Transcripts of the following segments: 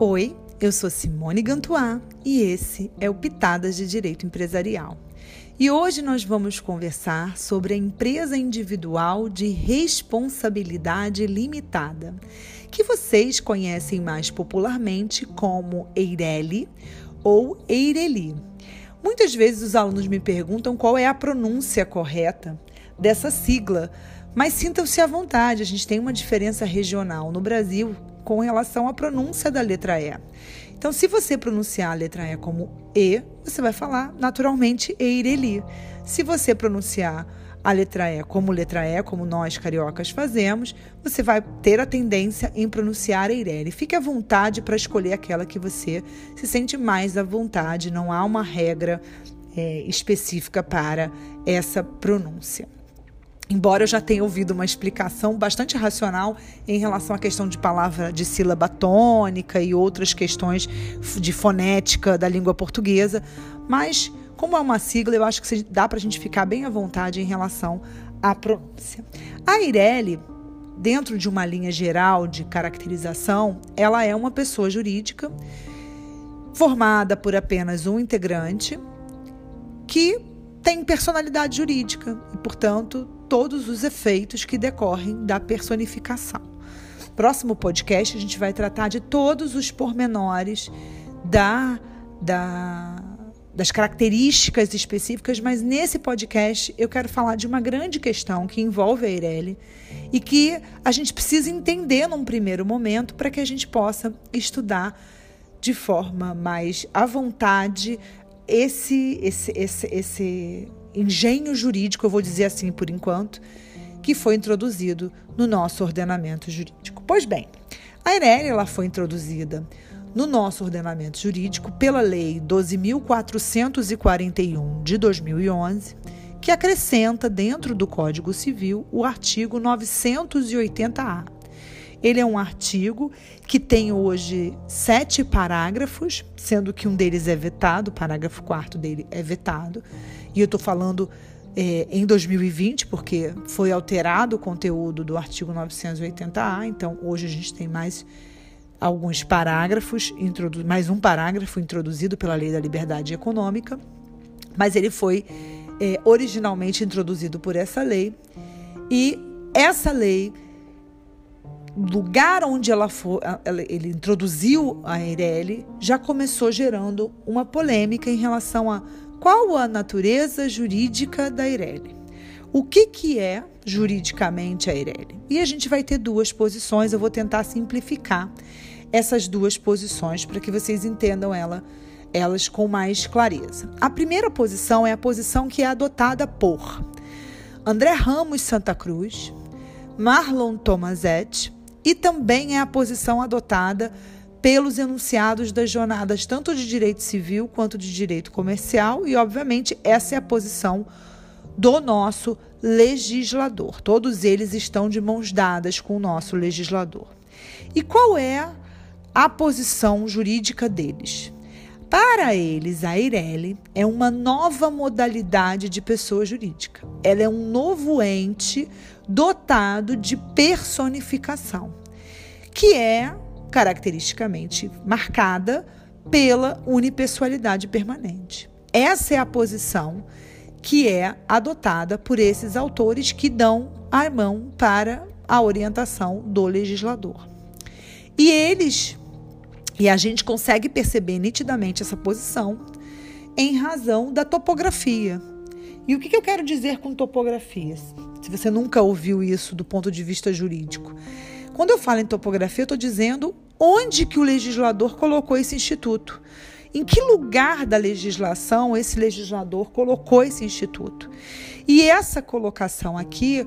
Oi, eu sou Simone Gantuá e esse é o Pitadas de Direito Empresarial. E hoje nós vamos conversar sobre a empresa individual de responsabilidade limitada, que vocês conhecem mais popularmente como EIRELI ou EIRELI. Muitas vezes os alunos me perguntam qual é a pronúncia correta dessa sigla, mas sintam-se à vontade, a gente tem uma diferença regional. No Brasil, com relação à pronúncia da letra E. Então, se você pronunciar a letra E como E, você vai falar naturalmente Eireli. Se você pronunciar a letra E como letra E, como nós cariocas fazemos, você vai ter a tendência em pronunciar Eireli. Fique à vontade para escolher aquela que você se sente mais à vontade, não há uma regra é, específica para essa pronúncia. Embora eu já tenha ouvido uma explicação bastante racional em relação à questão de palavra de sílaba tônica e outras questões de fonética da língua portuguesa, mas como é uma sigla, eu acho que dá para a gente ficar bem à vontade em relação à pronúncia. A Ireli, dentro de uma linha geral de caracterização, ela é uma pessoa jurídica formada por apenas um integrante que tem personalidade jurídica e, portanto, todos os efeitos que decorrem da personificação. Próximo podcast a gente vai tratar de todos os pormenores da, da, das características específicas, mas nesse podcast eu quero falar de uma grande questão que envolve a Eireli e que a gente precisa entender num primeiro momento para que a gente possa estudar de forma mais à vontade esse, esse, esse, esse engenho jurídico, eu vou dizer assim por enquanto, que foi introduzido no nosso ordenamento jurídico. Pois bem, a EREL ela foi introduzida no nosso ordenamento jurídico pela Lei 12.441 de 2011, que acrescenta dentro do Código Civil o artigo 980-A. Ele é um artigo que tem hoje sete parágrafos, sendo que um deles é vetado, o parágrafo quarto dele é vetado, e eu estou falando é, em 2020, porque foi alterado o conteúdo do artigo 980A, então hoje a gente tem mais alguns parágrafos, mais um parágrafo introduzido pela Lei da Liberdade Econômica, mas ele foi é, originalmente introduzido por essa lei. E essa lei lugar onde ela for, ele introduziu a Eireli, já começou gerando uma polêmica em relação a qual a natureza jurídica da Eireli? O que, que é juridicamente a Eireli? E a gente vai ter duas posições, eu vou tentar simplificar essas duas posições para que vocês entendam ela, elas com mais clareza. A primeira posição é a posição que é adotada por André Ramos Santa Cruz, Marlon Tomazetti e também é a posição adotada pelos enunciados das jornadas tanto de direito civil quanto de direito comercial, e obviamente essa é a posição do nosso legislador. Todos eles estão de mãos dadas com o nosso legislador. E qual é a posição jurídica deles? Para eles, a Eireli é uma nova modalidade de pessoa jurídica. Ela é um novo ente dotado de personificação, que é caracteristicamente marcada pela unipessoalidade permanente. Essa é a posição que é adotada por esses autores que dão a mão para a orientação do legislador. E eles, e a gente consegue perceber nitidamente essa posição em razão da topografia. E o que eu quero dizer com topografias? Se você nunca ouviu isso do ponto de vista jurídico, quando eu falo em topografia, eu estou dizendo onde que o legislador colocou esse instituto. Em que lugar da legislação esse legislador colocou esse instituto? E essa colocação aqui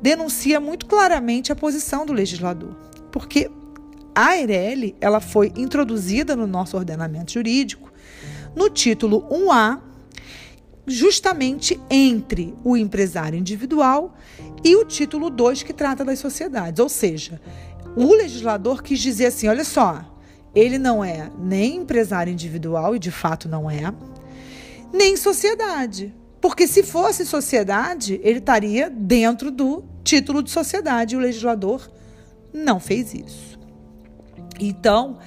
denuncia muito claramente a posição do legislador, porque a EIRELI ela foi introduzida no nosso ordenamento jurídico no título 1A justamente entre o empresário individual e o título 2 que trata das sociedades. Ou seja, o legislador quis dizer assim: olha só, ele não é nem empresário individual, e de fato não é, nem sociedade. Porque se fosse sociedade, ele estaria dentro do título de sociedade, e o legislador não fez isso. Então,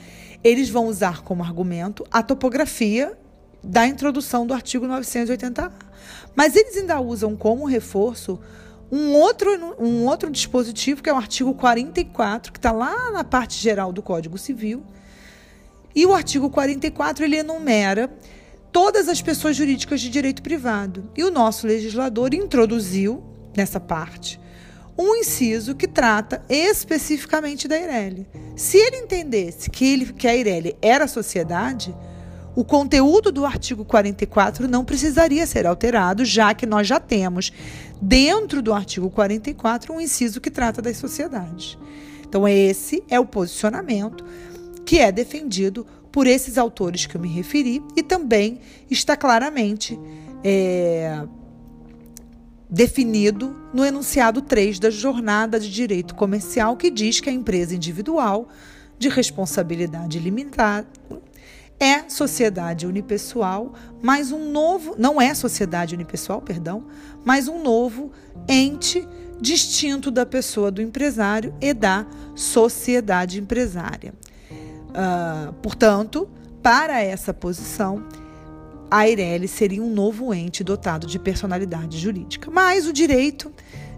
eles vão usar como argumento a topografia da introdução do artigo 980A. Mas eles ainda usam como reforço um outro, um outro dispositivo, que é o artigo 44, que está lá na parte geral do Código Civil. E o artigo 44 ele enumera todas as pessoas jurídicas de direito privado. E o nosso legislador introduziu nessa parte um inciso que trata especificamente da Eireli. Se ele entendesse que, ele, que a Eireli era sociedade, o conteúdo do artigo 44 não precisaria ser alterado, já que nós já temos dentro do artigo 44 um inciso que trata das sociedades. Então, esse é o posicionamento que é defendido por esses autores que eu me referi e também está claramente é, definido no enunciado 3 da Jornada de Direito Comercial, que diz que a empresa individual de responsabilidade limitada é sociedade unipessoal, mais um novo, não é sociedade unipessoal, perdão, mas um novo ente distinto da pessoa do empresário e da sociedade empresária. Uh, portanto, para essa posição, a Eireli seria um novo ente dotado de personalidade jurídica. Mas o direito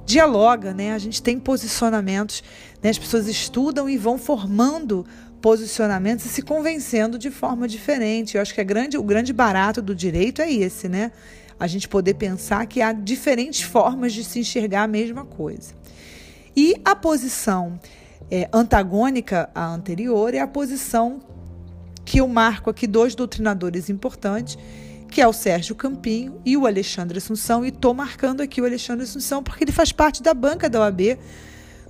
dialoga, né? A gente tem posicionamentos, né? as pessoas estudam e vão formando posicionamentos e se convencendo de forma diferente. Eu acho que é grande, o grande barato do direito é esse, né? A gente poder pensar que há diferentes formas de se enxergar a mesma coisa. E a posição é, antagônica à anterior é a posição que eu marco aqui dois doutrinadores importantes que é o Sérgio Campinho e o Alexandre Assunção, e estou marcando aqui o Alexandre Assunção porque ele faz parte da banca da OAB,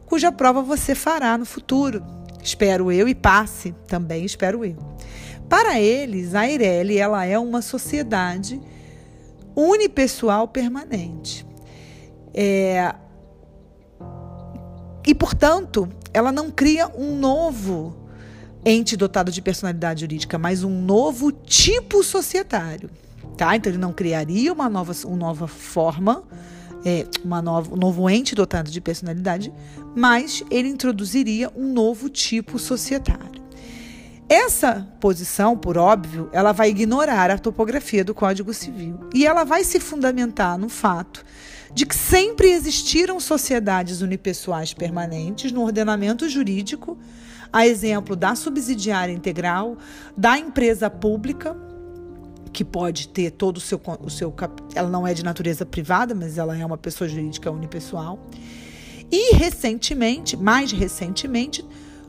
cuja prova você fará no futuro. Espero eu e passe também, espero eu. Para eles, a Eireli ela é uma sociedade unipessoal permanente. É, e, portanto, ela não cria um novo ente dotado de personalidade jurídica, mas um novo tipo societário. Tá? Então ele não criaria uma nova, uma nova forma, é, uma nova, um novo ente dotado de personalidade, mas ele introduziria um novo tipo societário. Essa posição, por óbvio, ela vai ignorar a topografia do Código Civil e ela vai se fundamentar no fato de que sempre existiram sociedades unipessoais permanentes no ordenamento jurídico, a exemplo da subsidiária integral, da empresa pública, que pode ter todo o seu, o seu ela não é de natureza privada, mas ela é uma pessoa jurídica unipessoal. E recentemente, mais recentemente,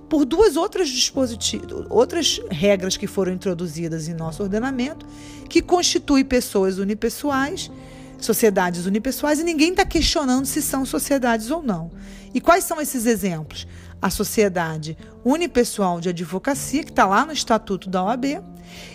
por duas outras dispositivos, outras regras que foram introduzidas em nosso ordenamento, que constituem pessoas unipessoais, sociedades unipessoais, e ninguém está questionando se são sociedades ou não. E quais são esses exemplos? A sociedade unipessoal de advocacia, que está lá no Estatuto da OAB,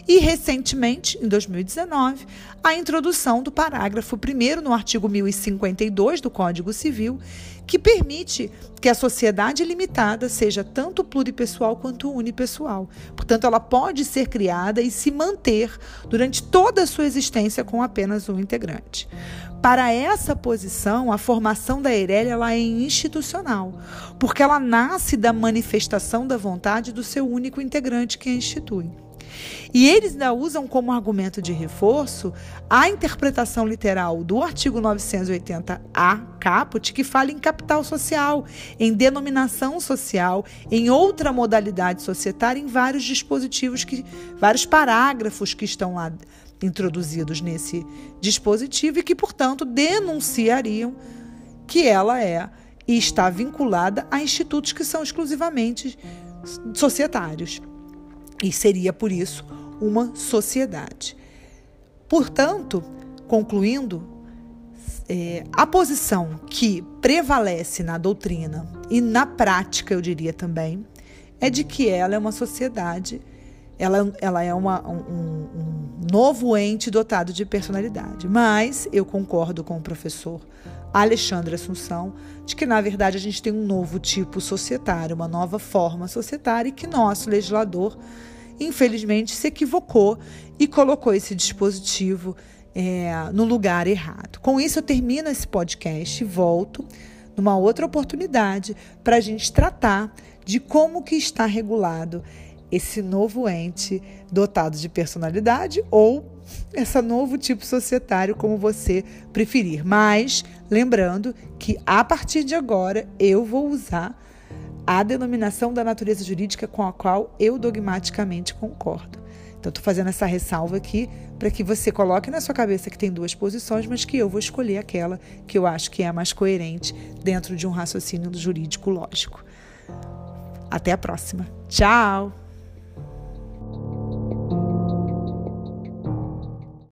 e, recentemente, em 2019, a introdução do parágrafo 1 no artigo 1052 do Código Civil, que permite que a sociedade limitada seja tanto pluripessoal quanto unipessoal. Portanto, ela pode ser criada e se manter durante toda a sua existência com apenas um integrante. Para essa posição, a formação da ela é institucional, porque ela nasce da manifestação da vontade do seu único integrante que a institui. E eles ainda usam como argumento de reforço a interpretação literal do artigo 980-A caput, que fala em capital social, em denominação social, em outra modalidade societária, em vários dispositivos, que, vários parágrafos que estão lá introduzidos nesse dispositivo e que, portanto, denunciariam que ela é e está vinculada a institutos que são exclusivamente societários. E seria, por isso, uma sociedade. Portanto, concluindo, é, a posição que prevalece na doutrina e na prática, eu diria também, é de que ela é uma sociedade, ela, ela é uma, um, um novo ente dotado de personalidade. Mas eu concordo com o professor Alexandre Assunção de que, na verdade, a gente tem um novo tipo societário, uma nova forma societária e que nosso legislador infelizmente se equivocou e colocou esse dispositivo é, no lugar errado. Com isso, eu termino esse podcast e volto numa outra oportunidade para a gente tratar de como que está regulado esse novo ente dotado de personalidade ou esse novo tipo societário, como você preferir. Mas lembrando que a partir de agora eu vou usar a denominação da natureza jurídica com a qual eu dogmaticamente concordo. Então, estou fazendo essa ressalva aqui para que você coloque na sua cabeça que tem duas posições, mas que eu vou escolher aquela que eu acho que é a mais coerente dentro de um raciocínio jurídico lógico. Até a próxima. Tchau!